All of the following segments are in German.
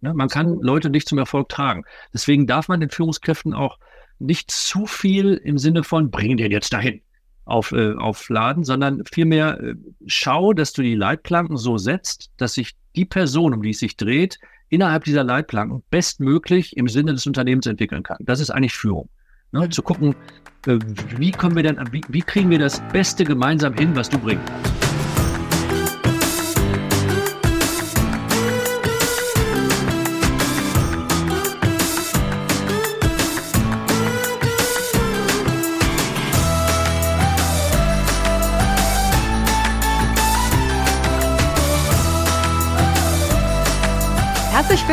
Ne? Man kann Leute nicht zum Erfolg tragen. Deswegen darf man den Führungskräften auch nicht zu viel im Sinne von, bring den jetzt dahin auf, äh, aufladen, sondern vielmehr äh, schau, dass du die Leitplanken so setzt, dass sich die Person, um die es sich dreht, innerhalb dieser Leitplanken bestmöglich im Sinne des Unternehmens entwickeln kann. Das ist eigentlich Führung. Ne? Zu gucken, äh, wie können wir denn, wie, wie kriegen wir das Beste gemeinsam hin, was du bringst.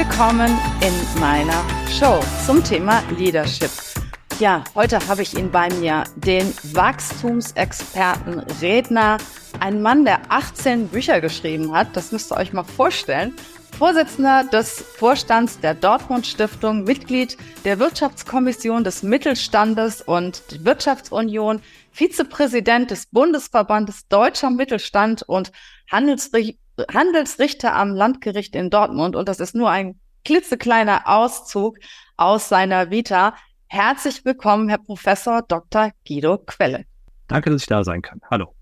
Willkommen in meiner Show zum Thema Leadership. Ja, heute habe ich ihn bei mir, den Wachstumsexperten, Redner, ein Mann, der 18 Bücher geschrieben hat. Das müsst ihr euch mal vorstellen. Vorsitzender des Vorstands der Dortmund Stiftung, Mitglied der Wirtschaftskommission des Mittelstandes und Wirtschaftsunion, Vizepräsident des Bundesverbandes Deutscher Mittelstand und Handelsrichter Handelsrichter am Landgericht in Dortmund und das ist nur ein klitzekleiner Auszug aus seiner Vita. Herzlich willkommen, Herr Professor Dr. Guido Quelle. Danke, dass ich da sein kann. Hallo.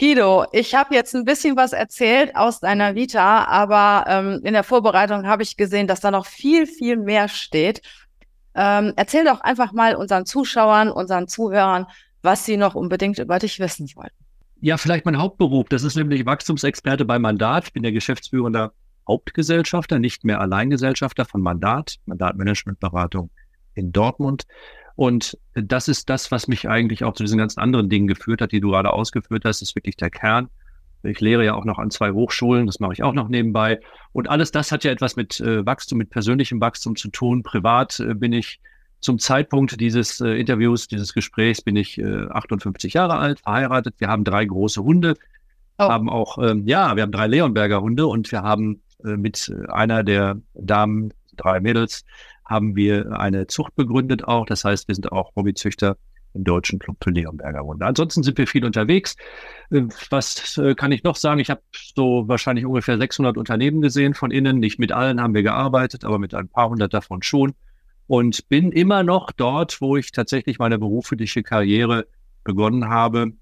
Guido, ich habe jetzt ein bisschen was erzählt aus deiner Vita, aber ähm, in der Vorbereitung habe ich gesehen, dass da noch viel, viel mehr steht. Ähm, erzähl doch einfach mal unseren Zuschauern, unseren Zuhörern, was sie noch unbedingt über dich wissen wollten. Ja, vielleicht mein Hauptberuf. Das ist nämlich Wachstumsexperte bei Mandat. Ich bin der geschäftsführende Hauptgesellschafter, nicht mehr Alleingesellschafter von Mandat, Mandatmanagementberatung in Dortmund. Und das ist das, was mich eigentlich auch zu diesen ganzen anderen Dingen geführt hat, die du gerade ausgeführt hast, ist wirklich der Kern. Ich lehre ja auch noch an zwei Hochschulen, das mache ich auch noch nebenbei. Und alles das hat ja etwas mit äh, Wachstum, mit persönlichem Wachstum zu tun. Privat äh, bin ich zum Zeitpunkt dieses äh, Interviews, dieses Gesprächs bin ich äh, 58 Jahre alt, verheiratet. Wir haben drei große Hunde, oh. haben auch, ähm, ja, wir haben drei Leonberger Hunde und wir haben äh, mit äh, einer der Damen, drei Mädels, haben wir eine Zucht begründet auch. Das heißt, wir sind auch Hobbyzüchter im deutschen Club für Leonberger Hunde. Ansonsten sind wir viel unterwegs. Äh, was äh, kann ich noch sagen? Ich habe so wahrscheinlich ungefähr 600 Unternehmen gesehen von innen. Nicht mit allen haben wir gearbeitet, aber mit ein paar hundert davon schon und bin immer noch dort, wo ich tatsächlich meine berufliche Karriere begonnen habe.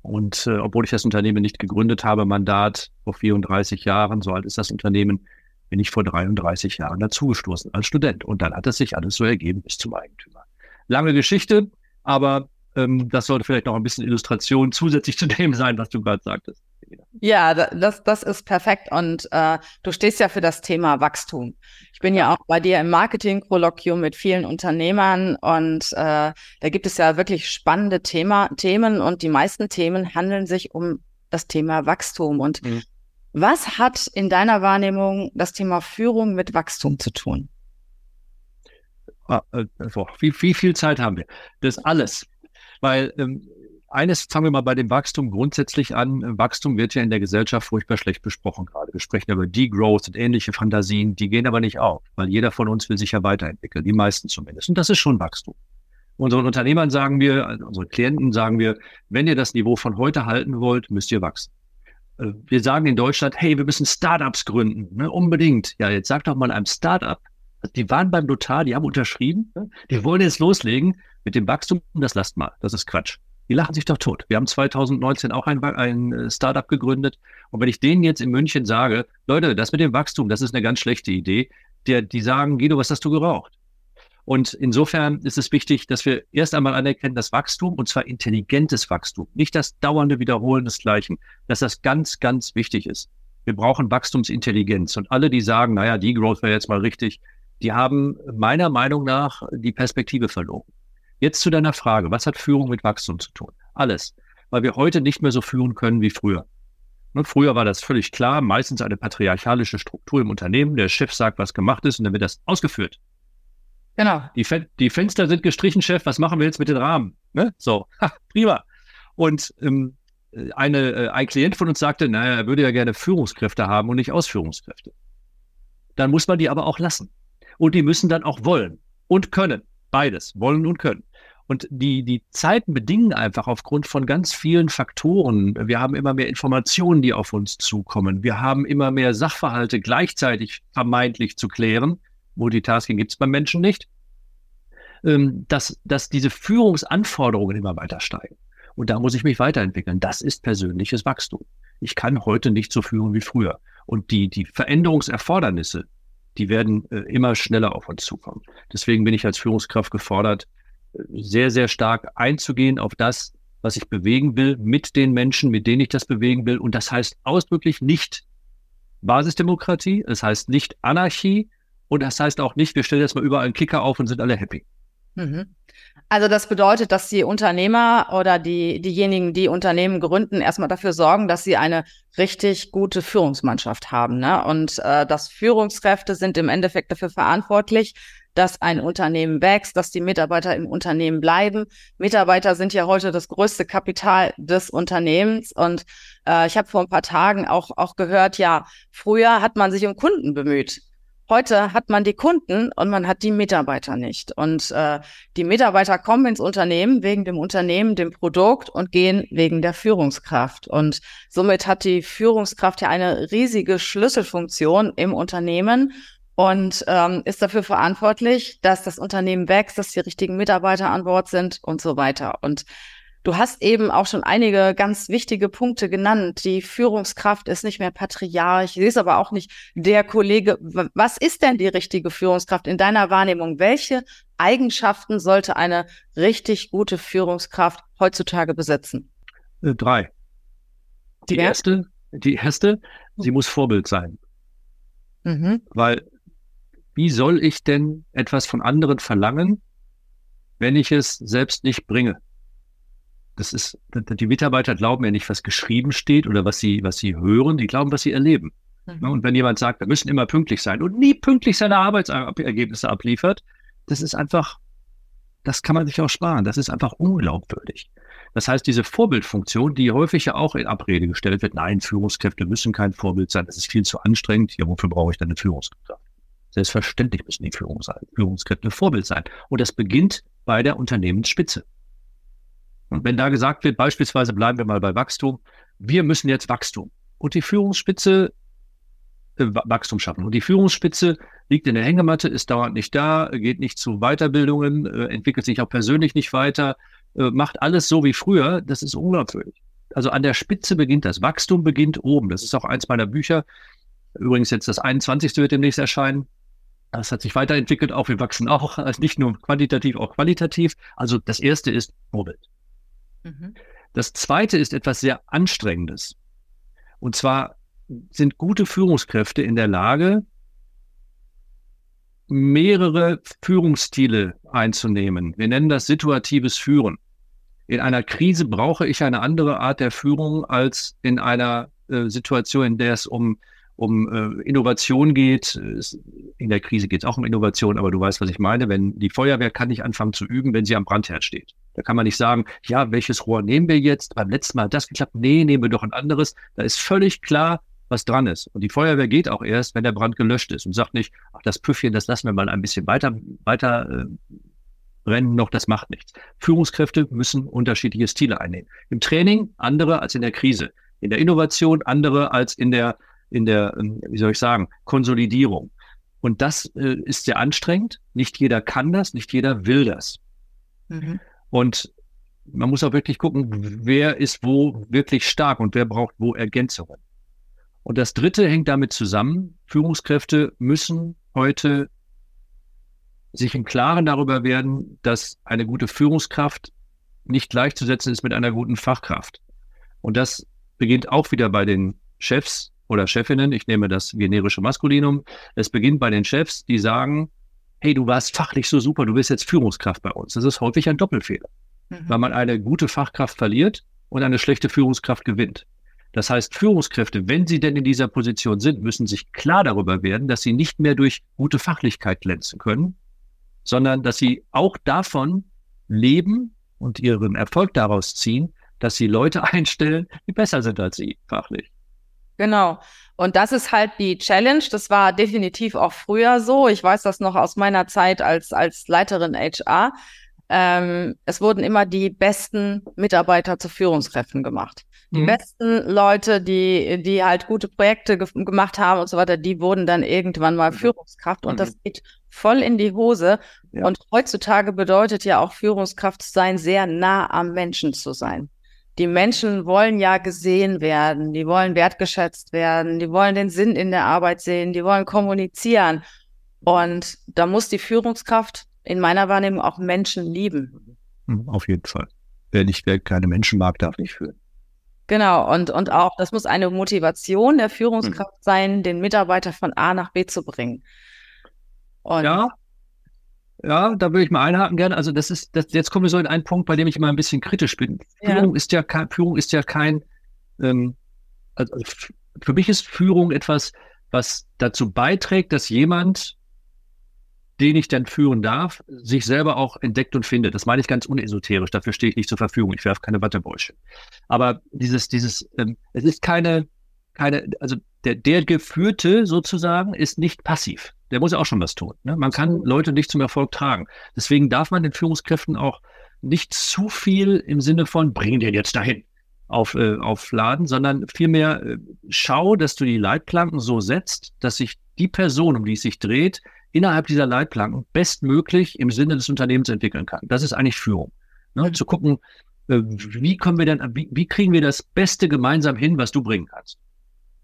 Und äh, obwohl ich das Unternehmen nicht gegründet habe, Mandat vor 34 Jahren, so alt ist das Unternehmen, bin ich vor 33 Jahren dazugestoßen als Student. Und dann hat es sich alles so ergeben bis zum Eigentümer. Lange Geschichte, aber ähm, das sollte vielleicht noch ein bisschen Illustration zusätzlich zu dem sein, was du gerade sagtest. Ja, das, das ist perfekt. Und äh, du stehst ja für das Thema Wachstum. Ich bin ja auch bei dir im Marketing-Kolloquium mit vielen Unternehmern und äh, da gibt es ja wirklich spannende Thema, Themen und die meisten Themen handeln sich um das Thema Wachstum. Und mhm. was hat in deiner Wahrnehmung das Thema Führung mit Wachstum zu tun? Ah, äh, wie, wie viel Zeit haben wir? Das alles. Weil ähm, eines fangen wir mal bei dem Wachstum grundsätzlich an. Wachstum wird ja in der Gesellschaft furchtbar schlecht besprochen gerade. Wir sprechen über Degrowth und ähnliche Fantasien, die gehen aber nicht auf, weil jeder von uns will sich ja weiterentwickeln, die meisten zumindest. Und das ist schon Wachstum. Unseren Unternehmern sagen wir, also unsere Klienten sagen wir, wenn ihr das Niveau von heute halten wollt, müsst ihr wachsen. Äh, wir sagen in Deutschland, hey, wir müssen Startups gründen, ne, unbedingt. Ja, jetzt sagt doch mal einem Startup, die waren beim Notar, die haben unterschrieben, ne, die wollen jetzt loslegen mit dem Wachstum, das lasst mal, das ist Quatsch. Die lachen sich doch tot. Wir haben 2019 auch ein, ein äh, Startup gegründet. Und wenn ich denen jetzt in München sage, Leute, das mit dem Wachstum, das ist eine ganz schlechte Idee, der, die sagen, Guido, was hast du geraucht? Und insofern ist es wichtig, dass wir erst einmal anerkennen, dass Wachstum, und zwar intelligentes Wachstum, nicht das dauernde Wiederholen des Gleichen, dass das ganz, ganz wichtig ist. Wir brauchen Wachstumsintelligenz. Und alle, die sagen, naja, die Growth wäre jetzt mal richtig, die haben meiner Meinung nach die Perspektive verloren. Jetzt zu deiner Frage, was hat Führung mit Wachstum zu tun? Alles, weil wir heute nicht mehr so führen können wie früher. Und ne, früher war das völlig klar, meistens eine patriarchalische Struktur im Unternehmen. Der Chef sagt, was gemacht ist und dann wird das ausgeführt. Genau. Die, Fen die Fenster sind gestrichen, Chef, was machen wir jetzt mit den Rahmen? Ne? So, ha, prima. Und ähm, eine, äh, ein Klient von uns sagte, naja, er würde ja gerne Führungskräfte haben und nicht Ausführungskräfte. Dann muss man die aber auch lassen. Und die müssen dann auch wollen und können. Beides, wollen und können. Und die, die Zeiten bedingen einfach aufgrund von ganz vielen Faktoren. Wir haben immer mehr Informationen, die auf uns zukommen. Wir haben immer mehr Sachverhalte gleichzeitig vermeintlich zu klären. Multitasking gibt es beim Menschen nicht. Ähm, dass, dass diese Führungsanforderungen immer weiter steigen. Und da muss ich mich weiterentwickeln. Das ist persönliches Wachstum. Ich kann heute nicht so führen wie früher. Und die, die Veränderungserfordernisse, die werden äh, immer schneller auf uns zukommen. Deswegen bin ich als Führungskraft gefordert, sehr, sehr stark einzugehen auf das, was ich bewegen will, mit den Menschen, mit denen ich das bewegen will. Und das heißt ausdrücklich nicht Basisdemokratie, es das heißt nicht Anarchie und das heißt auch nicht, wir stellen jetzt mal überall einen Kicker auf und sind alle happy. Mhm. Also das bedeutet, dass die Unternehmer oder die, diejenigen, die Unternehmen gründen, erstmal dafür sorgen, dass sie eine richtig gute Führungsmannschaft haben. Ne? Und äh, dass Führungskräfte sind im Endeffekt dafür verantwortlich, dass ein Unternehmen wächst, dass die Mitarbeiter im Unternehmen bleiben. Mitarbeiter sind ja heute das größte Kapital des Unternehmens. Und äh, ich habe vor ein paar Tagen auch, auch gehört, ja, früher hat man sich um Kunden bemüht. Heute hat man die Kunden und man hat die Mitarbeiter nicht. Und äh, die Mitarbeiter kommen ins Unternehmen wegen dem Unternehmen, dem Produkt und gehen wegen der Führungskraft. Und somit hat die Führungskraft ja eine riesige Schlüsselfunktion im Unternehmen und ähm, ist dafür verantwortlich, dass das Unternehmen wächst, dass die richtigen Mitarbeiter an Bord sind und so weiter. Und du hast eben auch schon einige ganz wichtige Punkte genannt. Die Führungskraft ist nicht mehr Patriarch, sie ist aber auch nicht der Kollege. Was ist denn die richtige Führungskraft in deiner Wahrnehmung? Welche Eigenschaften sollte eine richtig gute Führungskraft heutzutage besitzen? Äh, drei. Die ja? erste, die erste, sie muss Vorbild sein. Mhm. Weil wie soll ich denn etwas von anderen verlangen, wenn ich es selbst nicht bringe? Das ist, die Mitarbeiter glauben ja nicht, was geschrieben steht oder was sie, was sie hören, die glauben, was sie erleben. Mhm. Und wenn jemand sagt, wir müssen immer pünktlich sein und nie pünktlich seine Arbeitsergebnisse abliefert, das ist einfach, das kann man sich auch sparen. Das ist einfach unglaubwürdig. Das heißt, diese Vorbildfunktion, die häufig ja auch in Abrede gestellt wird, nein, Führungskräfte müssen kein Vorbild sein, das ist viel zu anstrengend. Ja, wofür brauche ich dann eine Führungskraft? Selbstverständlich müssen die Führungskräfte Vorbild sein. Und das beginnt bei der Unternehmensspitze. Und wenn da gesagt wird, beispielsweise bleiben wir mal bei Wachstum, wir müssen jetzt Wachstum. Und die Führungsspitze äh, Wachstum schaffen. Und die Führungsspitze liegt in der Hängematte, ist dauernd nicht da, geht nicht zu Weiterbildungen, äh, entwickelt sich auch persönlich nicht weiter, äh, macht alles so wie früher. Das ist unglaubwürdig. Also an der Spitze beginnt das. Wachstum beginnt oben. Das ist auch eins meiner Bücher. Übrigens jetzt das 21. wird demnächst erscheinen. Das hat sich weiterentwickelt, auch wir wachsen auch, also nicht nur quantitativ, auch qualitativ. Also das erste ist Vorbild. Mhm. Das zweite ist etwas sehr Anstrengendes. Und zwar sind gute Führungskräfte in der Lage, mehrere Führungsstile einzunehmen. Wir nennen das situatives Führen. In einer Krise brauche ich eine andere Art der Führung als in einer äh, Situation, in der es um um äh, Innovation geht. In der Krise geht es auch um Innovation, aber du weißt, was ich meine. Wenn die Feuerwehr kann nicht anfangen zu üben, wenn sie am Brandherd steht. Da kann man nicht sagen, ja, welches Rohr nehmen wir jetzt? Beim letzten Mal hat das geklappt. Nee, nehmen wir doch ein anderes. Da ist völlig klar, was dran ist. Und die Feuerwehr geht auch erst, wenn der Brand gelöscht ist und sagt nicht, ach, das Püffchen, das lassen wir mal ein bisschen weiter, weiter äh, brennen noch, das macht nichts. Führungskräfte müssen unterschiedliche Stile einnehmen. Im Training andere als in der Krise. In der Innovation andere als in der in der, ähm, wie soll ich sagen, Konsolidierung. Und das äh, ist sehr anstrengend. Nicht jeder kann das, nicht jeder will das. Mhm. Und man muss auch wirklich gucken, wer ist wo wirklich stark und wer braucht wo Ergänzungen. Und das Dritte hängt damit zusammen, Führungskräfte müssen heute sich im Klaren darüber werden, dass eine gute Führungskraft nicht gleichzusetzen ist mit einer guten Fachkraft. Und das beginnt auch wieder bei den Chefs, oder Chefinnen, ich nehme das generische Maskulinum, es beginnt bei den Chefs, die sagen, hey, du warst fachlich so super, du bist jetzt Führungskraft bei uns. Das ist häufig ein Doppelfehler, mhm. weil man eine gute Fachkraft verliert und eine schlechte Führungskraft gewinnt. Das heißt, Führungskräfte, wenn sie denn in dieser Position sind, müssen sich klar darüber werden, dass sie nicht mehr durch gute Fachlichkeit glänzen können, sondern dass sie auch davon leben und ihren Erfolg daraus ziehen, dass sie Leute einstellen, die besser sind als sie fachlich. Genau. Und das ist halt die Challenge. Das war definitiv auch früher so. Ich weiß das noch aus meiner Zeit als, als Leiterin HR. ähm, es wurden immer die besten Mitarbeiter zu Führungskräften gemacht. Die mhm. besten Leute, die, die halt gute Projekte ge gemacht haben und so weiter, die wurden dann irgendwann mal mhm. Führungskraft und mhm. das geht voll in die Hose. Ja. Und heutzutage bedeutet ja auch Führungskraft sein, sehr nah am Menschen zu sein. Die Menschen wollen ja gesehen werden, die wollen wertgeschätzt werden, die wollen den Sinn in der Arbeit sehen, die wollen kommunizieren. Und da muss die Führungskraft in meiner Wahrnehmung auch Menschen lieben. Hm, auf jeden Fall. Wer nicht, wer keine Menschen mag, darf nicht führen. Genau, und, und auch, das muss eine Motivation der Führungskraft mhm. sein, den Mitarbeiter von A nach B zu bringen. Und ja, ja, da würde ich mal einhaken gerne. Also das ist, das, jetzt kommen wir so in einen Punkt, bei dem ich immer ein bisschen kritisch bin. Ja. Führung ist ja kein, Führung ist ja kein, ähm, also für mich ist Führung etwas, was dazu beiträgt, dass jemand, den ich dann führen darf, sich selber auch entdeckt und findet. Das meine ich ganz unesoterisch. Dafür stehe ich nicht zur Verfügung. Ich werfe keine Wattebäusche. Aber dieses, dieses, ähm, es ist keine, keine, also der, der Geführte sozusagen ist nicht passiv der muss ja auch schon was tun. Ne? Man kann Leute nicht zum Erfolg tragen. Deswegen darf man den Führungskräften auch nicht zu viel im Sinne von, bring den jetzt dahin auf, äh, aufladen, sondern vielmehr äh, schau, dass du die Leitplanken so setzt, dass sich die Person, um die es sich dreht, innerhalb dieser Leitplanken bestmöglich im Sinne des Unternehmens entwickeln kann. Das ist eigentlich Führung. Ne? Zu gucken, äh, wie können wir denn, wie, wie kriegen wir das Beste gemeinsam hin, was du bringen kannst.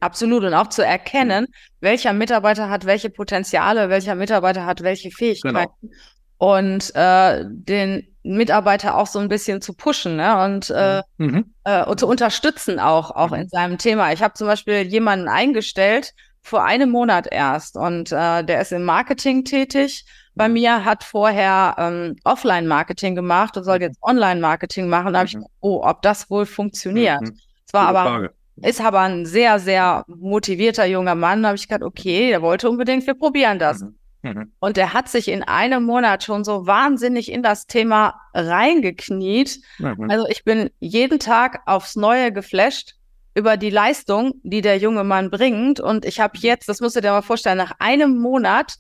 Absolut. Und auch zu erkennen, welcher Mitarbeiter hat welche Potenziale, welcher Mitarbeiter hat welche Fähigkeiten. Genau. Und äh, den Mitarbeiter auch so ein bisschen zu pushen ne? und, äh, mhm. äh, und zu unterstützen auch, auch in seinem Thema. Ich habe zum Beispiel jemanden eingestellt, vor einem Monat erst. Und äh, der ist im Marketing tätig. Bei mhm. mir hat vorher ähm, Offline-Marketing gemacht und soll mhm. jetzt Online-Marketing machen. Da habe ich, mhm. oh, ob das wohl funktioniert. Mhm. Es war aber Frage. Ist aber ein sehr, sehr motivierter junger Mann. Da habe ich gedacht, okay, der wollte unbedingt, wir probieren das. Mhm. Mhm. Und der hat sich in einem Monat schon so wahnsinnig in das Thema reingekniet. Mhm. Also ich bin jeden Tag aufs Neue geflasht über die Leistung, die der junge Mann bringt. Und ich habe jetzt, das musst du dir mal vorstellen, nach einem Monat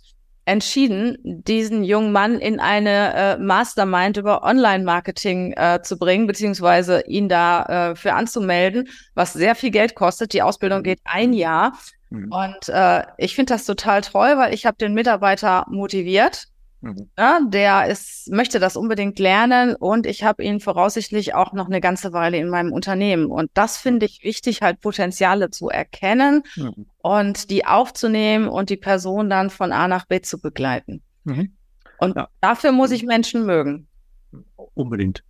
entschieden, diesen jungen Mann in eine äh, Mastermind über Online-Marketing äh, zu bringen, beziehungsweise ihn da äh, für anzumelden, was sehr viel Geld kostet. Die Ausbildung mhm. geht ein Jahr. Mhm. Und äh, ich finde das total toll, weil ich habe den Mitarbeiter motiviert Mhm. Ja, der ist, möchte das unbedingt lernen und ich habe ihn voraussichtlich auch noch eine ganze Weile in meinem Unternehmen. Und das finde ich wichtig, halt Potenziale zu erkennen mhm. und die aufzunehmen und die Person dann von A nach B zu begleiten. Mhm. Und ja. dafür muss ich Menschen mögen. Unbedingt.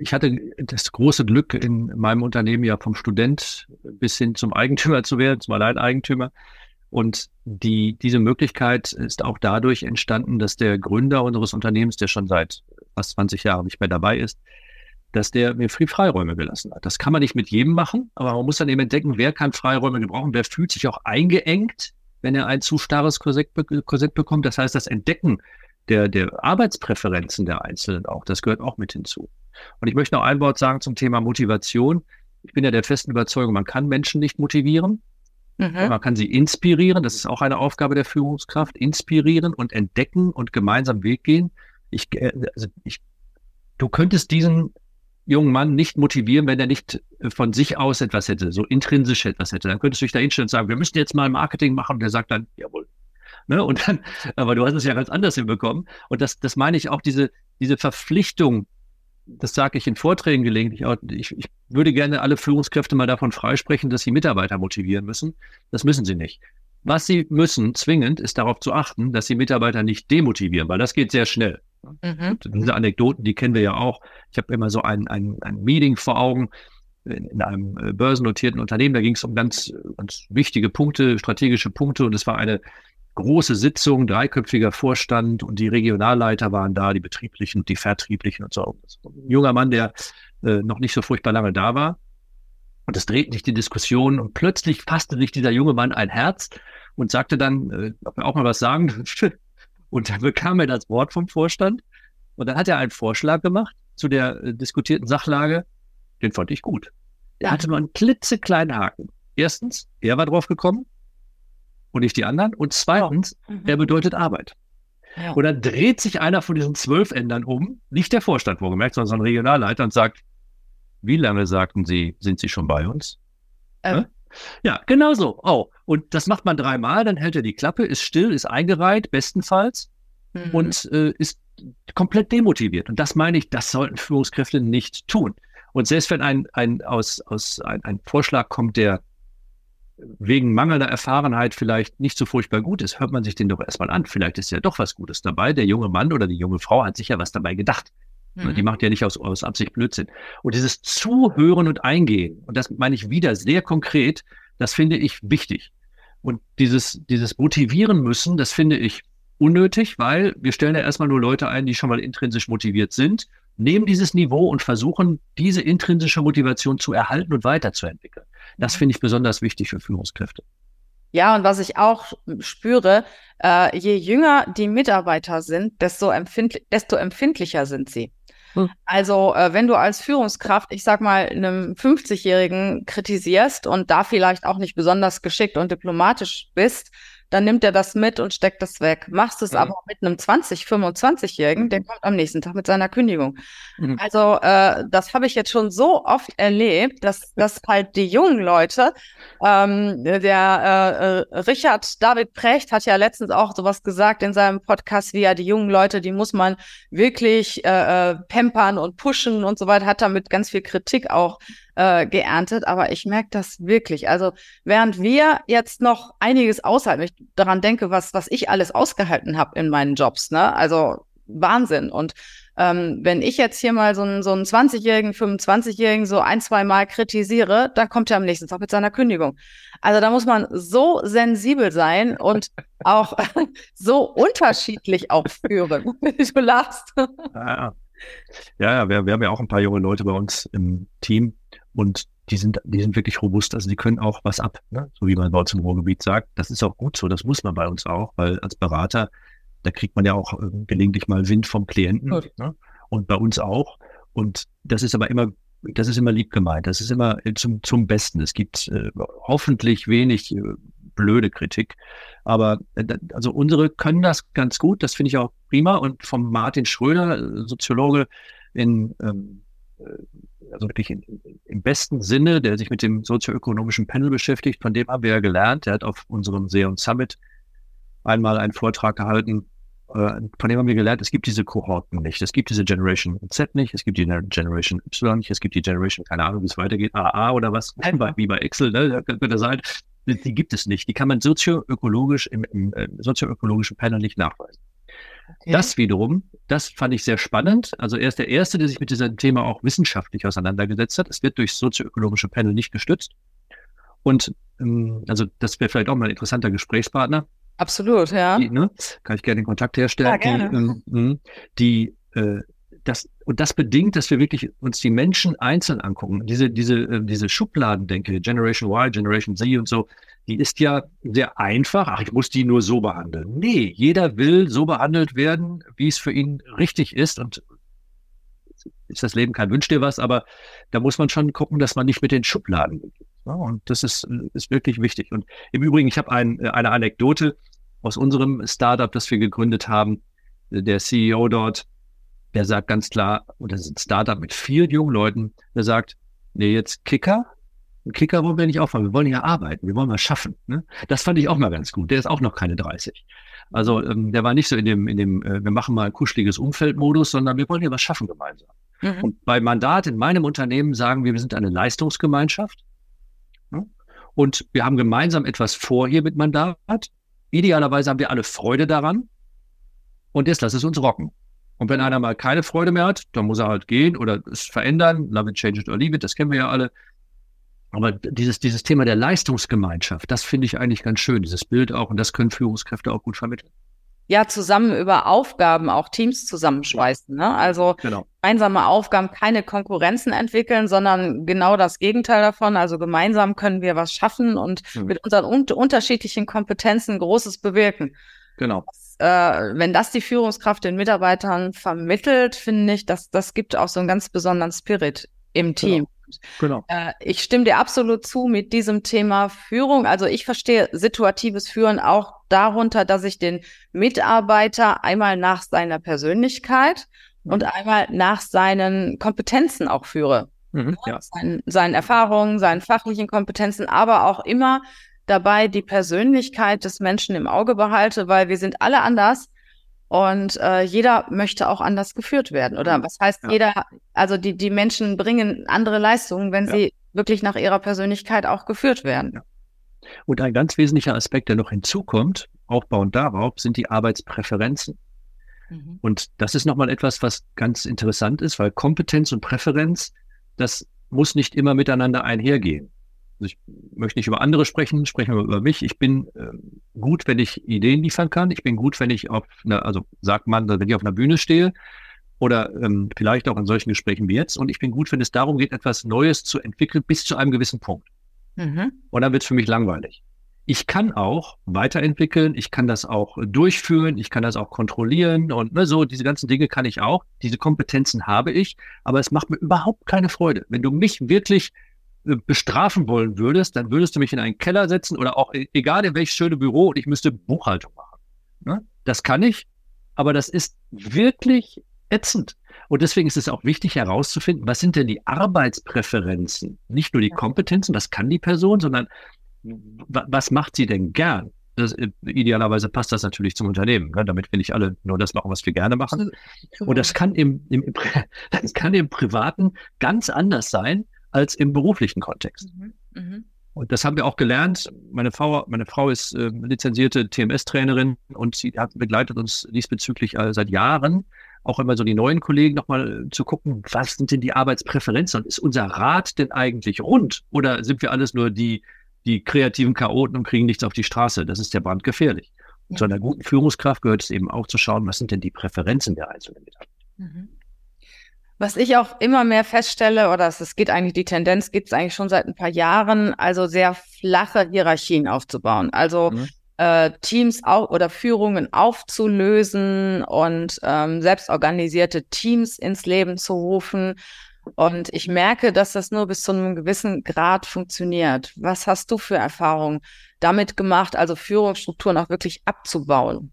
Ich hatte das große Glück, in meinem Unternehmen ja vom Student bis hin zum Eigentümer zu werden, zum Alleineigentümer. Und die, diese Möglichkeit ist auch dadurch entstanden, dass der Gründer unseres Unternehmens, der schon seit fast 20 Jahren nicht mehr dabei ist, dass der mir viel Freiräume gelassen hat. Das kann man nicht mit jedem machen, aber man muss dann eben entdecken, wer kann Freiräume gebrauchen, wer fühlt sich auch eingeengt, wenn er ein zu starres Korsett, Korsett bekommt. Das heißt, das Entdecken der, der Arbeitspräferenzen der Einzelnen auch, das gehört auch mit hinzu. Und ich möchte noch ein Wort sagen zum Thema Motivation. Ich bin ja der festen Überzeugung, man kann Menschen nicht motivieren. Mhm. Man kann sie inspirieren, das ist auch eine Aufgabe der Führungskraft, inspirieren und entdecken und gemeinsam Weg gehen. Ich, äh, also ich, du könntest diesen jungen Mann nicht motivieren, wenn er nicht äh, von sich aus etwas hätte, so intrinsisch etwas hätte. Dann könntest du dich da hinstellen und sagen, wir müssen jetzt mal Marketing machen und der sagt dann, jawohl. Ne? Und dann, aber du hast es ja ganz anders hinbekommen. Und das, das meine ich auch, diese, diese Verpflichtung, das sage ich in Vorträgen gelegentlich auch, ich, ich würde gerne alle Führungskräfte mal davon freisprechen, dass sie Mitarbeiter motivieren müssen. Das müssen sie nicht. Was sie müssen, zwingend, ist darauf zu achten, dass sie Mitarbeiter nicht demotivieren, weil das geht sehr schnell. Mhm. Diese Anekdoten, die kennen wir ja auch. Ich habe immer so ein, ein, ein Meeting vor Augen in, in einem äh, börsennotierten Unternehmen. Da ging es um ganz, ganz wichtige Punkte, strategische Punkte. Und es war eine große Sitzung, dreiköpfiger Vorstand und die Regionalleiter waren da, die betrieblichen, die vertrieblichen und so. Ein junger Mann, der äh, noch nicht so furchtbar lange da war. Und es drehten sich die Diskussion und plötzlich fasste sich dieser junge Mann ein Herz und sagte dann, äh, ob er auch mal was sagen. und dann bekam er das Wort vom Vorstand. Und dann hat er einen Vorschlag gemacht zu der äh, diskutierten Sachlage. Den fand ich gut. Er hatte nur einen klitzekleinen Haken. Erstens, er war drauf gekommen und nicht die anderen. Und zweitens, oh. mhm. er bedeutet Arbeit. Ja. Und dann dreht sich einer von diesen zwölf Ändern um, nicht der Vorstand wohlgemerkt, sondern so ein Regionalleiter und sagt, wie lange sagten Sie, sind Sie schon bei uns? Ähm. Ja, genau so. Oh, und das macht man dreimal, dann hält er die Klappe, ist still, ist eingereiht, bestenfalls, mhm. und äh, ist komplett demotiviert. Und das meine ich, das sollten Führungskräfte nicht tun. Und selbst wenn ein, ein, aus, aus, ein, ein Vorschlag kommt, der wegen mangelnder Erfahrenheit vielleicht nicht so furchtbar gut ist, hört man sich den doch erstmal an. Vielleicht ist ja doch was Gutes dabei. Der junge Mann oder die junge Frau hat sicher was dabei gedacht. Mhm. Die macht ja nicht aus, aus Absicht Blödsinn. Und dieses Zuhören und Eingehen, und das meine ich wieder sehr konkret, das finde ich wichtig. Und dieses, dieses Motivieren müssen, das finde ich unnötig, weil wir stellen ja erstmal nur Leute ein, die schon mal intrinsisch motiviert sind, nehmen dieses Niveau und versuchen, diese intrinsische Motivation zu erhalten und weiterzuentwickeln. Das finde ich besonders wichtig für Führungskräfte. Ja, und was ich auch spüre, äh, je jünger die Mitarbeiter sind, desto, empfindli desto empfindlicher sind sie. Hm. Also, äh, wenn du als Führungskraft, ich sag mal, einem 50-Jährigen kritisierst und da vielleicht auch nicht besonders geschickt und diplomatisch bist, dann nimmt er das mit und steckt das weg. Machst es mhm. aber mit einem 20, 25-Jährigen, der kommt am nächsten Tag mit seiner Kündigung. Mhm. Also äh, das habe ich jetzt schon so oft erlebt, dass, dass halt die jungen Leute, ähm, der äh, äh, Richard David Precht hat ja letztens auch sowas gesagt in seinem Podcast, wie ja die jungen Leute, die muss man wirklich äh, äh pampern und pushen und so weiter, hat damit ganz viel Kritik auch äh, geerntet, aber ich merke das wirklich. Also während wir jetzt noch einiges aushalten, ich daran denke, was, was ich alles ausgehalten habe in meinen Jobs, ne? Also Wahnsinn. Und ähm, wenn ich jetzt hier mal so einen, so einen 20-Jährigen, 25-Jährigen so ein, zwei Mal kritisiere, dann kommt er am nächsten Tag mit seiner Kündigung. Also da muss man so sensibel sein und auch so unterschiedlich auch führen. du lachst. Ja, ja, ja wir, wir haben ja auch ein paar junge Leute bei uns im Team, und die sind, die sind wirklich robust, also die können auch was ab, ne? so wie man bei uns im Ruhrgebiet sagt. Das ist auch gut so, das muss man bei uns auch, weil als Berater, da kriegt man ja auch äh, gelegentlich mal Wind vom Klienten ne? und bei uns auch. Und das ist aber immer, das ist immer lieb gemeint, das ist immer äh, zum, zum Besten. Es gibt äh, hoffentlich wenig äh, blöde Kritik, aber äh, also unsere können das ganz gut, das finde ich auch prima. Und vom Martin Schröder, äh, Soziologe in ähm, also wirklich in, im besten Sinne, der sich mit dem sozioökonomischen Panel beschäftigt, von dem haben wir ja gelernt. Der hat auf unserem Seon Summit einmal einen Vortrag gehalten, äh, von dem haben wir gelernt, es gibt diese Kohorten nicht. Es gibt diese Generation Z nicht, es gibt die Generation Y nicht, es gibt die Generation, keine Ahnung, wie es weitergeht, AA oder was, wie bei Excel, ne, könnte sein. Die gibt es nicht. Die kann man sozioökologisch im, im, im sozioökologischen Panel nicht nachweisen. Okay. Das wiederum, das fand ich sehr spannend. Also er ist der Erste, der sich mit diesem Thema auch wissenschaftlich auseinandergesetzt hat. Es wird durch sozioökonomische Panel nicht gestützt. Und ähm, also das wäre vielleicht auch mal ein interessanter Gesprächspartner. Absolut, ja. Die, ne, kann ich gerne den Kontakt herstellen. Ja, gerne. Die, ähm, hm, die äh, das, und das bedingt, dass wir wirklich uns die Menschen einzeln angucken. Diese, diese, äh, diese Schubladendenke, Generation Y, Generation Z und so, die ist ja sehr einfach. Ach, ich muss die nur so behandeln. Nee, jeder will so behandelt werden, wie es für ihn richtig ist. Und ist das Leben kein Wünsch dir was, aber da muss man schon gucken, dass man nicht mit den Schubladen geht. Und das ist, ist wirklich wichtig. Und im Übrigen, ich habe ein, eine Anekdote aus unserem Startup, das wir gegründet haben. Der CEO dort, der sagt ganz klar, und das ist ein Startup mit vielen jungen Leuten, der sagt, nee, jetzt Kicker, ein Kicker wollen wir nicht aufmachen, wir wollen ja arbeiten, wir wollen mal schaffen. Ne? Das fand ich auch mal ganz gut. Der ist auch noch keine 30. Also ähm, der war nicht so in dem, in dem, äh, wir machen mal ein kuscheliges Umfeldmodus, sondern wir wollen hier was schaffen gemeinsam. Mhm. Und bei Mandat in meinem Unternehmen sagen wir, wir sind eine Leistungsgemeinschaft. Ne? Und wir haben gemeinsam etwas vor hier mit Mandat. Idealerweise haben wir alle Freude daran. Und jetzt lass es uns rocken. Und wenn einer mal keine Freude mehr hat, dann muss er halt gehen oder es verändern. Love it, change it or leave it, das kennen wir ja alle. Aber dieses, dieses Thema der Leistungsgemeinschaft, das finde ich eigentlich ganz schön, dieses Bild auch. Und das können Führungskräfte auch gut vermitteln. Ja, zusammen über Aufgaben auch Teams zusammenschweißen. Ne? Also genau. gemeinsame Aufgaben, keine Konkurrenzen entwickeln, sondern genau das Gegenteil davon. Also gemeinsam können wir was schaffen und mhm. mit unseren un unterschiedlichen Kompetenzen Großes bewirken. Genau äh, wenn das die Führungskraft den Mitarbeitern vermittelt, finde ich, dass das gibt auch so einen ganz besonderen Spirit im genau. Team. Genau. Genau. Äh, ich stimme dir absolut zu mit diesem Thema Führung. Also ich verstehe situatives Führen auch darunter, dass ich den Mitarbeiter einmal nach seiner Persönlichkeit mhm. und einmal nach seinen Kompetenzen auch führe. Mhm, ja. Seinen, seinen Erfahrungen, seinen fachlichen Kompetenzen, aber auch immer dabei die Persönlichkeit des Menschen im Auge behalte, weil wir sind alle anders und äh, jeder möchte auch anders geführt werden. Oder mhm. was heißt ja. jeder, also die, die Menschen bringen andere Leistungen, wenn ja. sie wirklich nach ihrer Persönlichkeit auch geführt werden. Ja. Und ein ganz wesentlicher Aspekt, der noch hinzukommt, aufbauend darauf, sind die Arbeitspräferenzen. Mhm. Und das ist nochmal etwas, was ganz interessant ist, weil Kompetenz und Präferenz, das muss nicht immer miteinander einhergehen. Also ich möchte nicht über andere sprechen, sprechen wir über mich. Ich bin äh, gut, wenn ich Ideen liefern kann. Ich bin gut, wenn ich auf einer, also sagt man, wenn ich auf einer Bühne stehe oder ähm, vielleicht auch in solchen Gesprächen wie jetzt. Und ich bin gut, wenn es darum geht, etwas Neues zu entwickeln bis zu einem gewissen Punkt. Mhm. Und dann wird es für mich langweilig. Ich kann auch weiterentwickeln, ich kann das auch durchführen, ich kann das auch kontrollieren und ne, so diese ganzen Dinge kann ich auch. Diese Kompetenzen habe ich, aber es macht mir überhaupt keine Freude. Wenn du mich wirklich bestrafen wollen würdest, dann würdest du mich in einen Keller setzen oder auch e-, egal in welches schöne Büro und ich müsste Buchhaltung machen. Ne? Das kann ich, aber das ist wirklich ätzend. Und deswegen ist es auch wichtig herauszufinden, was sind denn die Arbeitspräferenzen? Nicht nur die Kompetenzen, das kann die Person, sondern was macht sie denn gern? Das, äh, idealerweise passt das natürlich zum Unternehmen, ne? damit wir nicht alle nur das machen, was wir gerne machen. Und das kann im, im, das kann im Privaten ganz anders sein als im beruflichen Kontext. Mhm. Mhm. Und das haben wir auch gelernt. Meine Frau, meine Frau ist äh, lizenzierte TMS-Trainerin und sie hat begleitet uns diesbezüglich äh, seit Jahren auch immer so die neuen Kollegen nochmal zu gucken, was sind denn die Arbeitspräferenzen und ist unser Rat denn eigentlich rund oder sind wir alles nur die, die kreativen Chaoten und kriegen nichts auf die Straße? Das ist ja brandgefährlich. Und zu einer guten Führungskraft gehört es eben auch zu schauen, was sind denn die Präferenzen der einzelnen Mitarbeiter. Mhm. Was ich auch immer mehr feststelle, oder es geht eigentlich, die Tendenz gibt es eigentlich schon seit ein paar Jahren, also sehr flache Hierarchien aufzubauen. Also mhm. äh, Teams auch oder Führungen aufzulösen und ähm, selbstorganisierte Teams ins Leben zu rufen. Und ich merke, dass das nur bis zu einem gewissen Grad funktioniert. Was hast du für Erfahrungen damit gemacht, also Führungsstrukturen auch wirklich abzubauen?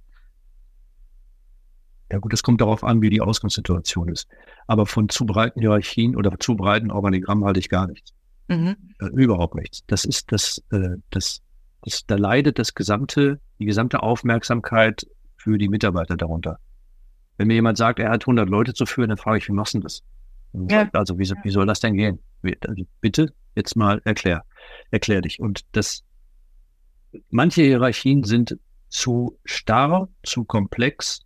Ja gut, es kommt darauf an, wie die Ausgangssituation ist. Aber von zu breiten Hierarchien oder zu breiten Organigrammen halte ich gar nichts. Mhm. Äh, überhaupt nichts. Das ist das, äh, das, das, da leidet das gesamte, die gesamte Aufmerksamkeit für die Mitarbeiter darunter. Wenn mir jemand sagt, er hat 100 Leute zu führen, dann frage ich, wie machst du das? Ja. Also wie, wie soll das denn gehen? Also bitte jetzt mal erklär, erklär dich. Und das, manche Hierarchien sind zu starr, zu komplex,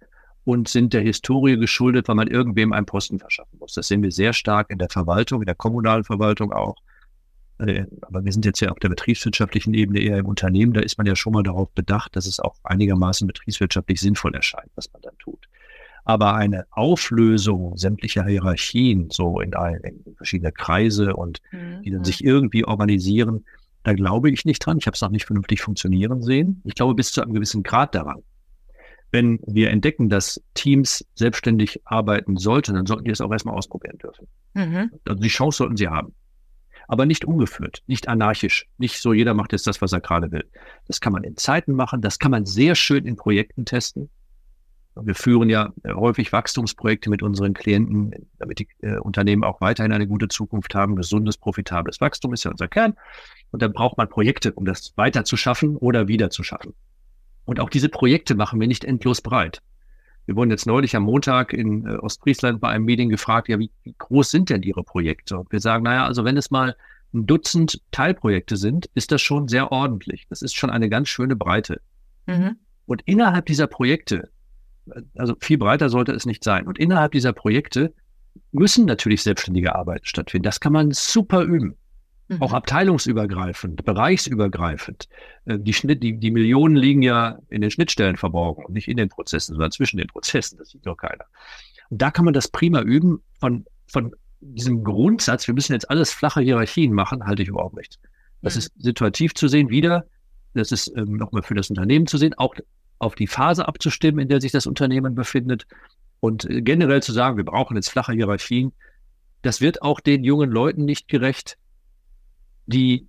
und sind der Historie geschuldet, weil man irgendwem einen Posten verschaffen muss. Das sehen wir sehr stark in der Verwaltung, in der kommunalen Verwaltung auch. Äh, aber wir sind jetzt ja auf der betriebswirtschaftlichen Ebene eher im Unternehmen. Da ist man ja schon mal darauf bedacht, dass es auch einigermaßen betriebswirtschaftlich sinnvoll erscheint, was man dann tut. Aber eine Auflösung sämtlicher Hierarchien, so in, in verschiedene Kreise und mhm. die dann sich irgendwie organisieren, da glaube ich nicht dran. Ich habe es noch nicht vernünftig funktionieren sehen. Ich glaube bis zu einem gewissen Grad daran wenn wir entdecken, dass Teams selbstständig arbeiten sollten, dann sollten die es auch erstmal ausprobieren dürfen. Mhm. Also die Chance sollten sie haben. Aber nicht ungeführt, nicht anarchisch, nicht so, jeder macht jetzt das, was er gerade will. Das kann man in Zeiten machen, das kann man sehr schön in Projekten testen. Wir führen ja häufig Wachstumsprojekte mit unseren Klienten, damit die äh, Unternehmen auch weiterhin eine gute Zukunft haben. Gesundes, profitables Wachstum ist ja unser Kern. Und dann braucht man Projekte, um das weiter zu schaffen oder wieder zu schaffen. Und auch diese Projekte machen wir nicht endlos breit. Wir wurden jetzt neulich am Montag in äh, Ostfriesland bei einem Meeting gefragt, ja, wie, wie groß sind denn Ihre Projekte? Und wir sagen, naja, also wenn es mal ein Dutzend Teilprojekte sind, ist das schon sehr ordentlich. Das ist schon eine ganz schöne Breite. Mhm. Und innerhalb dieser Projekte, also viel breiter sollte es nicht sein. Und innerhalb dieser Projekte müssen natürlich selbstständige Arbeiten stattfinden. Das kann man super üben. Mhm. Auch abteilungsübergreifend, bereichsübergreifend. Äh, die, Schnitt, die, die Millionen liegen ja in den Schnittstellen verborgen und nicht in den Prozessen, sondern zwischen den Prozessen. Das sieht doch keiner. Und da kann man das prima üben. Von, von diesem Grundsatz, wir müssen jetzt alles flache Hierarchien machen, halte ich überhaupt nicht. Das mhm. ist situativ zu sehen, wieder. Das ist ähm, nochmal für das Unternehmen zu sehen, auch auf die Phase abzustimmen, in der sich das Unternehmen befindet. Und äh, generell zu sagen, wir brauchen jetzt flache Hierarchien, das wird auch den jungen Leuten nicht gerecht, die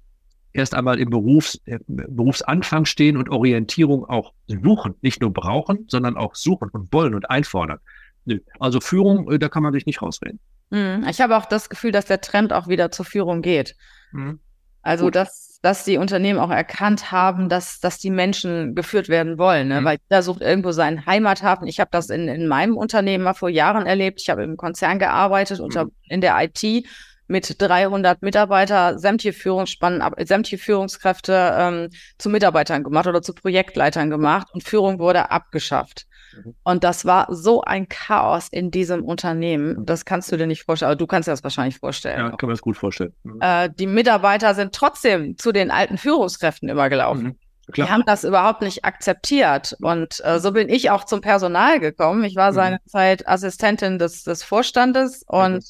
erst einmal im Berufs, äh, Berufsanfang stehen und Orientierung auch suchen, nicht nur brauchen, sondern auch suchen und wollen und einfordern. Nö. Also Führung, äh, da kann man sich nicht rausreden. Mhm. Ich habe auch das Gefühl, dass der Trend auch wieder zur Führung geht. Mhm. Also, dass, dass die Unternehmen auch erkannt haben, dass, dass die Menschen geführt werden wollen, ne? Mhm. weil da sucht irgendwo seinen Heimathafen. Ich habe das in, in meinem Unternehmen mal vor Jahren erlebt. Ich habe im Konzern gearbeitet, unter, mhm. in der IT mit 300 Mitarbeiter sämtliche Führungsspannen, sämtliche Führungskräfte ähm, zu Mitarbeitern gemacht oder zu Projektleitern gemacht und Führung wurde abgeschafft. Mhm. Und das war so ein Chaos in diesem Unternehmen. Das kannst du dir nicht vorstellen. Aber du kannst dir das wahrscheinlich vorstellen. Ja, kann man das gut vorstellen. Mhm. Äh, die Mitarbeiter sind trotzdem zu den alten Führungskräften übergelaufen. Mhm. Klar. Die haben das überhaupt nicht akzeptiert. Und äh, so bin ich auch zum Personal gekommen. Ich war mhm. seinerzeit Assistentin des, des Vorstandes und mhm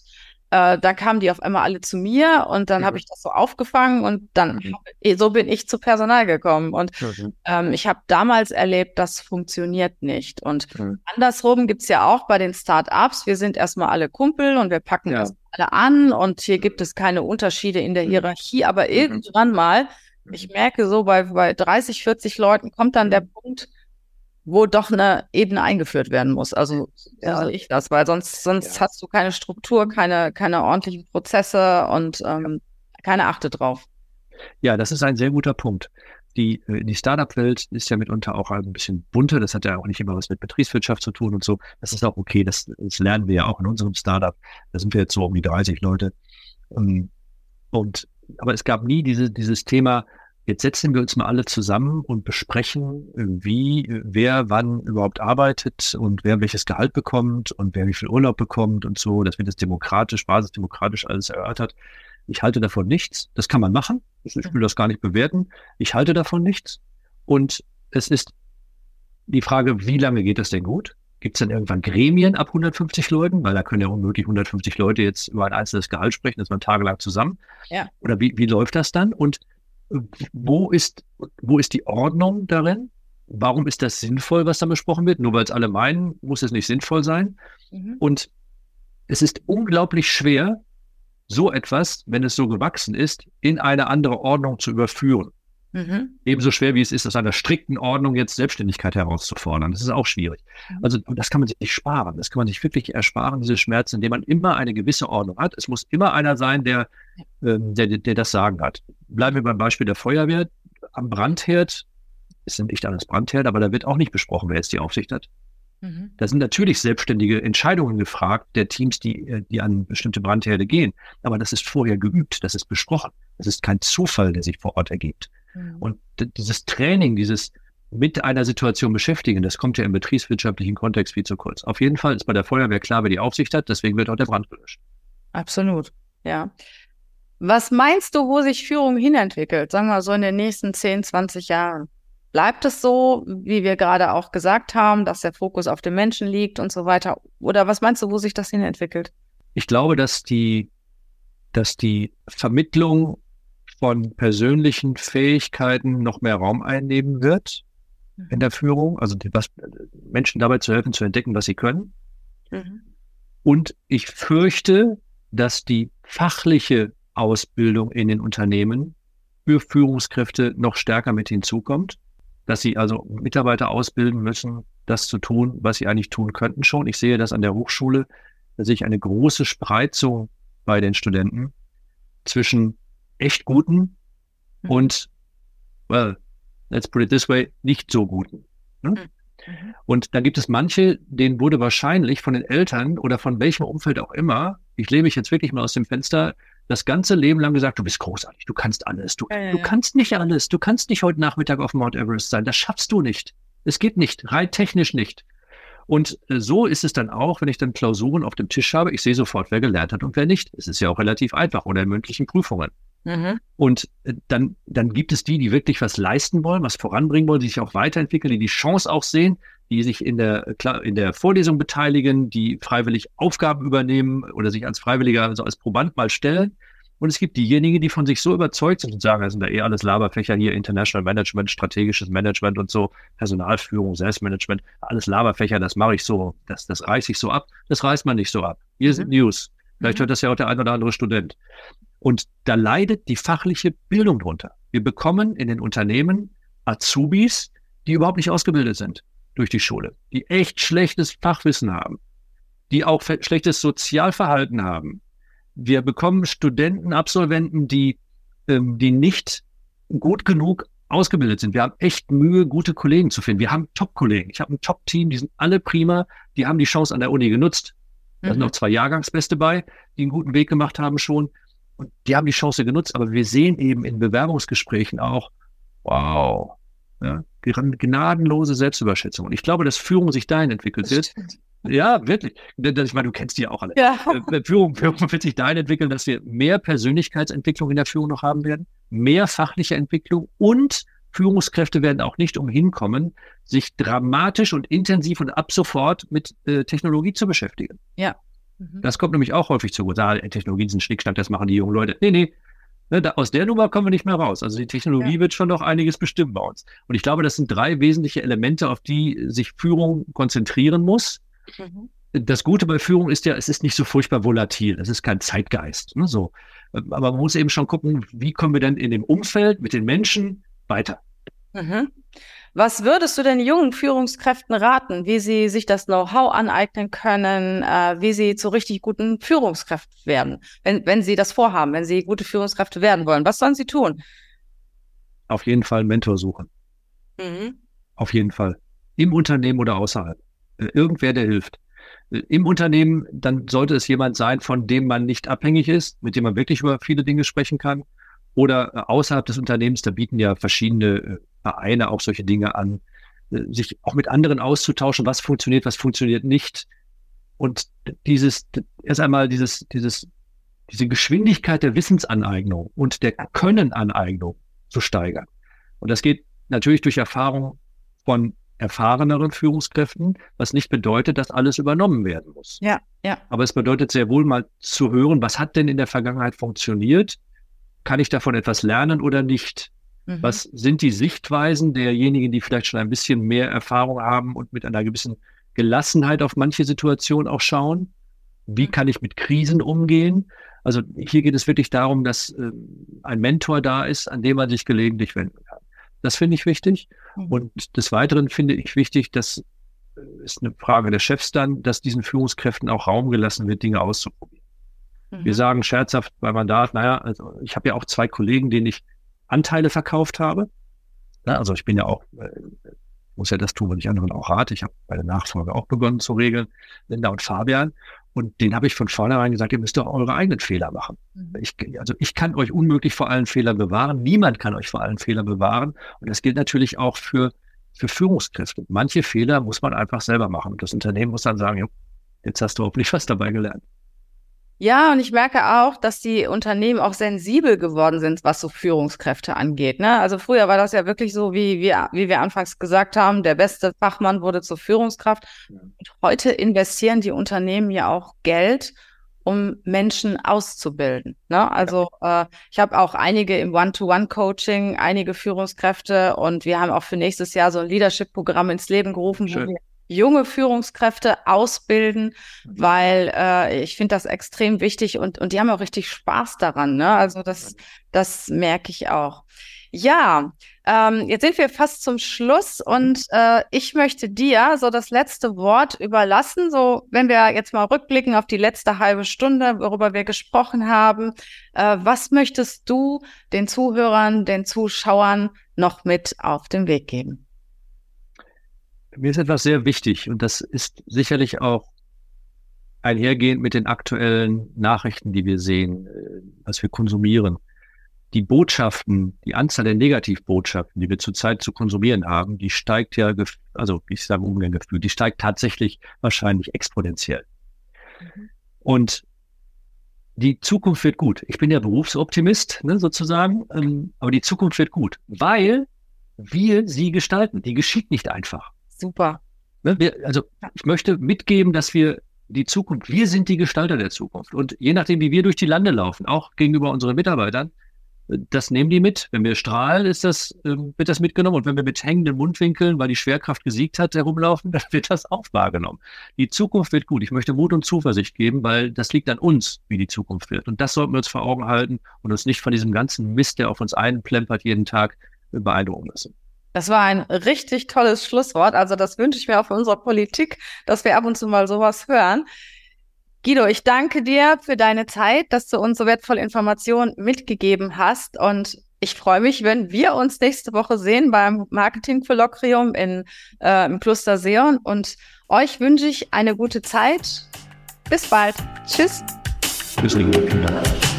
äh, dann kamen die auf einmal alle zu mir und dann mhm. habe ich das so aufgefangen und dann mhm. hab, so bin ich zu Personal gekommen. Und mhm. ähm, ich habe damals erlebt, das funktioniert nicht. Und mhm. andersrum gibt's ja auch bei den Start-ups, wir sind erstmal alle Kumpel und wir packen ja. alle an und hier gibt es keine Unterschiede in der mhm. Hierarchie, aber mhm. irgendwann mal, ich merke so, bei, bei 30, 40 Leuten kommt dann der Punkt, wo doch eine Ebene eingeführt werden muss. Also ja. so sehe ich das, weil sonst, sonst ja. hast du keine Struktur, keine, keine ordentlichen Prozesse und ähm, keine Achte drauf. Ja, das ist ein sehr guter Punkt. Die, äh, die Startup-Welt ist ja mitunter auch ein bisschen bunter. Das hat ja auch nicht immer was mit Betriebswirtschaft zu tun und so. Das ist auch okay. Das, das lernen wir ja auch in unserem Startup. Da sind wir jetzt so um die 30 Leute. Ähm, und, aber es gab nie diese, dieses Thema, Jetzt setzen wir uns mal alle zusammen und besprechen, wie, wer wann überhaupt arbeitet und wer welches Gehalt bekommt und wer wie viel Urlaub bekommt und so, dass wir das demokratisch, basisdemokratisch alles erörtert. Ich halte davon nichts. Das kann man machen. Ich will das gar nicht bewerten. Ich halte davon nichts. Und es ist die Frage, wie lange geht das denn gut? Gibt es dann irgendwann Gremien ab 150 Leuten? Weil da können ja unmöglich 150 Leute jetzt über ein einzelnes Gehalt sprechen, das man tagelang zusammen. Ja. Oder wie, wie läuft das dann? Und wo ist, wo ist die Ordnung darin? Warum ist das sinnvoll, was da besprochen wird? Nur weil es alle meinen, muss es nicht sinnvoll sein. Mhm. Und es ist unglaublich schwer, so etwas, wenn es so gewachsen ist, in eine andere Ordnung zu überführen. Mhm. Ebenso schwer, wie es ist, aus einer strikten Ordnung jetzt Selbstständigkeit herauszufordern. Das ist auch schwierig. Mhm. Also das kann man sich nicht sparen. Das kann man sich wirklich ersparen, diese Schmerzen, indem man immer eine gewisse Ordnung hat. Es muss immer einer sein, der, äh, der, der das Sagen hat. Bleiben wir beim Beispiel der Feuerwehr. Am Brandherd, es sind nicht alles Brandherd, aber da wird auch nicht besprochen, wer jetzt die Aufsicht hat. Mhm. Da sind natürlich selbstständige Entscheidungen gefragt der Teams, die, äh, die an bestimmte Brandherde gehen. Aber das ist vorher geübt, das ist besprochen. Das ist kein Zufall, der sich vor Ort ergibt. Mhm. Und dieses Training, dieses mit einer Situation beschäftigen, das kommt ja im betriebswirtschaftlichen Kontext viel zu kurz. Auf jeden Fall ist bei der Feuerwehr klar, wer die Aufsicht hat, deswegen wird auch der Brand gelöscht. Absolut, ja. Was meinst du, wo sich Führung hinentwickelt? Sagen wir so in den nächsten 10, 20 Jahren. Bleibt es so, wie wir gerade auch gesagt haben, dass der Fokus auf den Menschen liegt und so weiter? Oder was meinst du, wo sich das hinentwickelt? Ich glaube, dass die, dass die Vermittlung von persönlichen Fähigkeiten noch mehr Raum einnehmen wird in der Führung, also die, was, Menschen dabei zu helfen, zu entdecken, was sie können. Mhm. Und ich fürchte, dass die fachliche Ausbildung in den Unternehmen für Führungskräfte noch stärker mit hinzukommt, dass sie also Mitarbeiter ausbilden müssen, das zu tun, was sie eigentlich tun könnten schon. Ich sehe das an der Hochschule, da sehe ich eine große Spreizung bei den Studenten zwischen echt guten mhm. und, well, let's put it this way, nicht so guten. Ne? Mhm. mhm. Und da gibt es manche, denen wurde wahrscheinlich von den Eltern oder von welchem Umfeld auch immer, ich lebe ich jetzt wirklich mal aus dem Fenster, das ganze Leben lang gesagt, du bist großartig, du kannst alles, du, ja. du kannst nicht alles, du kannst nicht heute Nachmittag auf Mount Everest sein, das schaffst du nicht. Es geht nicht, rein technisch nicht. Und äh, so ist es dann auch, wenn ich dann Klausuren auf dem Tisch habe, ich sehe sofort, wer gelernt hat und wer nicht. Es ist ja auch relativ einfach oder in mündlichen Prüfungen. Mhm. Und äh, dann, dann gibt es die, die wirklich was leisten wollen, was voranbringen wollen, die sich auch weiterentwickeln, die die Chance auch sehen, die sich in der, in der Vorlesung beteiligen, die freiwillig Aufgaben übernehmen oder sich als Freiwilliger, also als Proband mal stellen. Und es gibt diejenigen, die von sich so überzeugt sind und sagen, das sind da eh alles Laberfächer hier, International Management, strategisches Management und so, Personalführung, Selbstmanagement, alles Laberfächer, das mache ich so, das, das reiße ich so ab. Das reißt man nicht so ab. Hier mhm. sind News. Vielleicht hört das ja auch der ein oder andere Student. Und da leidet die fachliche Bildung drunter. Wir bekommen in den Unternehmen Azubis, die überhaupt nicht ausgebildet sind durch die Schule, die echt schlechtes Fachwissen haben, die auch schlechtes Sozialverhalten haben. Wir bekommen Studenten, Absolventen, die, ähm, die nicht gut genug ausgebildet sind. Wir haben echt Mühe, gute Kollegen zu finden. Wir haben Top-Kollegen. Ich habe ein Top-Team, die sind alle prima, die haben die Chance an der Uni genutzt. Da mhm. sind noch zwei Jahrgangsbeste bei, die einen guten Weg gemacht haben schon. Und die haben die Chance genutzt. Aber wir sehen eben in Bewerbungsgesprächen auch, wow, ja, gnadenlose Selbstüberschätzung. Und ich glaube, dass Führung sich dahin entwickelt wird. Ja, wirklich. Ich meine, du kennst die ja auch alle. Ja. Äh, Führung, Führung wird sich dahin entwickeln, dass wir mehr Persönlichkeitsentwicklung in der Führung noch haben werden, mehr fachliche Entwicklung und Führungskräfte werden auch nicht umhin kommen, sich dramatisch und intensiv und ab sofort mit äh, Technologie zu beschäftigen. Ja. Mhm. Das kommt nämlich auch häufig zu. Ah, Technologien sind Schnickschnack, das machen die jungen Leute. Nee, nee, Ne, da, aus der Nummer kommen wir nicht mehr raus. Also die Technologie ja. wird schon noch einiges bestimmen bei uns. Und ich glaube, das sind drei wesentliche Elemente, auf die sich Führung konzentrieren muss. Mhm. Das Gute bei Führung ist ja, es ist nicht so furchtbar volatil. Es ist kein Zeitgeist. Ne, so. Aber man muss eben schon gucken, wie kommen wir denn in dem Umfeld mit den Menschen weiter. Mhm. Was würdest du denn jungen Führungskräften raten, wie sie sich das Know-how aneignen können, äh, wie sie zu richtig guten Führungskräften werden, wenn, wenn sie das vorhaben, wenn sie gute Führungskräfte werden wollen? Was sollen sie tun? Auf jeden Fall einen Mentor suchen. Mhm. Auf jeden Fall. Im Unternehmen oder außerhalb. Äh, irgendwer, der hilft. Äh, Im Unternehmen, dann sollte es jemand sein, von dem man nicht abhängig ist, mit dem man wirklich über viele Dinge sprechen kann. Oder äh, außerhalb des Unternehmens, da bieten ja verschiedene Vereine auch solche Dinge an, äh, sich auch mit anderen auszutauschen, was funktioniert, was funktioniert nicht. Und dieses, erst einmal dieses, dieses, diese Geschwindigkeit der Wissensaneignung und der Könnenaneignung zu steigern. Und das geht natürlich durch Erfahrung von erfahreneren Führungskräften, was nicht bedeutet, dass alles übernommen werden muss. Ja, ja. Aber es bedeutet sehr wohl mal zu hören, was hat denn in der Vergangenheit funktioniert? Kann ich davon etwas lernen oder nicht? Mhm. Was sind die Sichtweisen derjenigen, die vielleicht schon ein bisschen mehr Erfahrung haben und mit einer gewissen Gelassenheit auf manche Situationen auch schauen? Wie mhm. kann ich mit Krisen umgehen? Also hier geht es wirklich darum, dass äh, ein Mentor da ist, an dem man sich gelegentlich wenden kann. Das finde ich wichtig. Mhm. Und des Weiteren finde ich wichtig, dass äh, ist eine Frage der Chefs dann, dass diesen Führungskräften auch Raum gelassen wird, Dinge auszuprobieren. Mhm. Wir sagen scherzhaft bei Mandat, naja, also ich habe ja auch zwei Kollegen, denen ich Anteile verkauft habe. Ja, also ich bin ja auch, äh, muss ja das tun, was ich anderen auch rate. Ich habe bei der Nachfolge auch begonnen zu regeln, Linda und Fabian. Und den habe ich von vornherein gesagt, ihr müsst doch eure eigenen Fehler machen. Mhm. Ich, also ich kann euch unmöglich vor allen Fehlern bewahren. Niemand kann euch vor allen Fehlern bewahren. Und das gilt natürlich auch für, für Führungskräfte. Manche Fehler muss man einfach selber machen. Und das Unternehmen muss dann sagen, jetzt hast du hoffentlich was dabei gelernt. Ja, und ich merke auch, dass die Unternehmen auch sensibel geworden sind, was so Führungskräfte angeht. Ne? Also früher war das ja wirklich so, wie wir, wie wir anfangs gesagt haben, der beste Fachmann wurde zur Führungskraft. Und heute investieren die Unternehmen ja auch Geld, um Menschen auszubilden. Ne? Also äh, ich habe auch einige im One-to-One-Coaching, einige Führungskräfte und wir haben auch für nächstes Jahr so ein Leadership-Programm ins Leben gerufen, Schön. wo wir junge Führungskräfte ausbilden, mhm. weil äh, ich finde das extrem wichtig und, und die haben auch richtig Spaß daran. Ne? Also das, das merke ich auch. Ja, ähm, jetzt sind wir fast zum Schluss und äh, ich möchte dir so das letzte Wort überlassen. So, wenn wir jetzt mal rückblicken auf die letzte halbe Stunde, worüber wir gesprochen haben, äh, was möchtest du den Zuhörern, den Zuschauern noch mit auf den Weg geben? Mir ist etwas sehr wichtig und das ist sicherlich auch einhergehend mit den aktuellen Nachrichten, die wir sehen, äh, was wir konsumieren. Die Botschaften, die Anzahl der Negativbotschaften, die wir zurzeit zu konsumieren haben, die steigt ja, also ich sage ungern gefühlt, die steigt tatsächlich wahrscheinlich exponentiell. Mhm. Und die Zukunft wird gut. Ich bin ja Berufsoptimist, ne, sozusagen, ähm, aber die Zukunft wird gut, weil wir sie gestalten. Die geschieht nicht einfach. Super. Ne, wir, also ich möchte mitgeben, dass wir die Zukunft, wir sind die Gestalter der Zukunft. Und je nachdem, wie wir durch die Lande laufen, auch gegenüber unseren Mitarbeitern, das nehmen die mit. Wenn wir strahlen, ist das, ähm, wird das mitgenommen. Und wenn wir mit hängenden Mundwinkeln, weil die Schwerkraft gesiegt hat, herumlaufen, dann wird das auch wahrgenommen. Die Zukunft wird gut. Ich möchte Mut und Zuversicht geben, weil das liegt an uns, wie die Zukunft wird. Und das sollten wir uns vor Augen halten und uns nicht von diesem ganzen Mist, der auf uns einplempert, jeden Tag beeindrucken lassen. Das war ein richtig tolles Schlusswort. Also das wünsche ich mir auch für unsere Politik, dass wir ab und zu mal sowas hören. Guido, ich danke dir für deine Zeit, dass du uns so wertvolle Informationen mitgegeben hast. Und ich freue mich, wenn wir uns nächste Woche sehen beim Marketing-Kolloquium in, äh, im Kloster Seon. Und euch wünsche ich eine gute Zeit. Bis bald. Tschüss. Bis Dank.